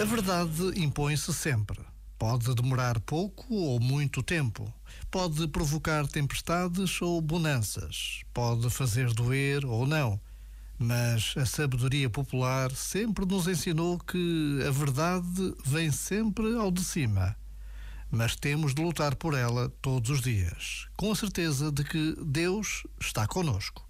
A verdade impõe-se sempre. Pode demorar pouco ou muito tempo. Pode provocar tempestades ou bonanças. Pode fazer doer ou não. Mas a sabedoria popular sempre nos ensinou que a verdade vem sempre ao de cima. Mas temos de lutar por ela todos os dias, com a certeza de que Deus está conosco.